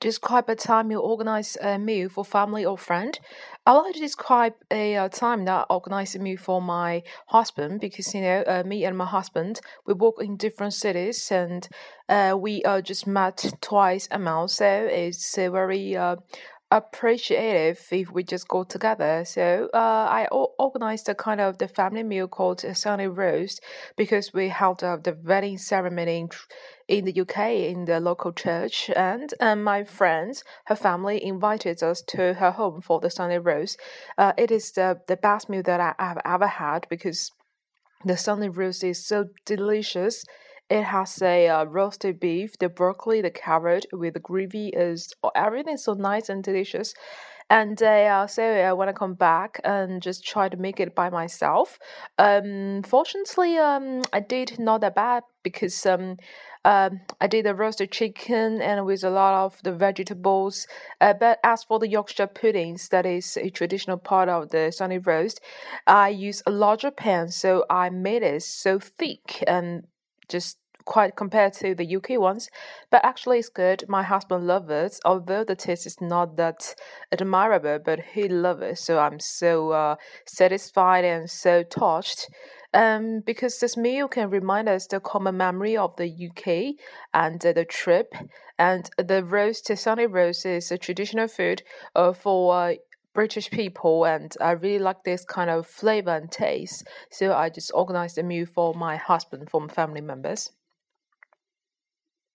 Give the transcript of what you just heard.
describe a time you organize a meal for family or friend. I like to describe a uh, time that I organized a meal for my husband because you know uh, me and my husband we work in different cities and uh, we uh, just met twice a month, so it's uh, very uh, appreciative if we just go together. So uh, I o- organized a kind of the family meal called a Sunday roast because we held uh, the wedding ceremony in, in the UK in the local church, and and my friends, her family invited us to her home for the Sunday roast. Uh, it is the the best meal that I have ever had because the Sunday roast is so delicious it has a uh, roasted beef, the broccoli, the carrot with the gravy is oh, everything so nice and delicious. And uh, so I want to come back and just try to make it by myself, um, fortunately, um, I did not that bad because um, um, I did the roasted chicken and with a lot of the vegetables. Uh, but as for the Yorkshire puddings, that is a traditional part of the Sunday roast, I use a larger pan, so I made it so thick and just quite compared to the UK ones, but actually it's good. My husband loves it, although the taste is not that admirable, but he loves it. So I'm so uh, satisfied and so touched. Um, because this meal can remind us the common memory of the UK and uh, the trip, and the roast, Sunday roast, is a traditional food uh, for uh, British people, and I really like this kind of flavor and taste. So I just organized a meal for my husband, my family members.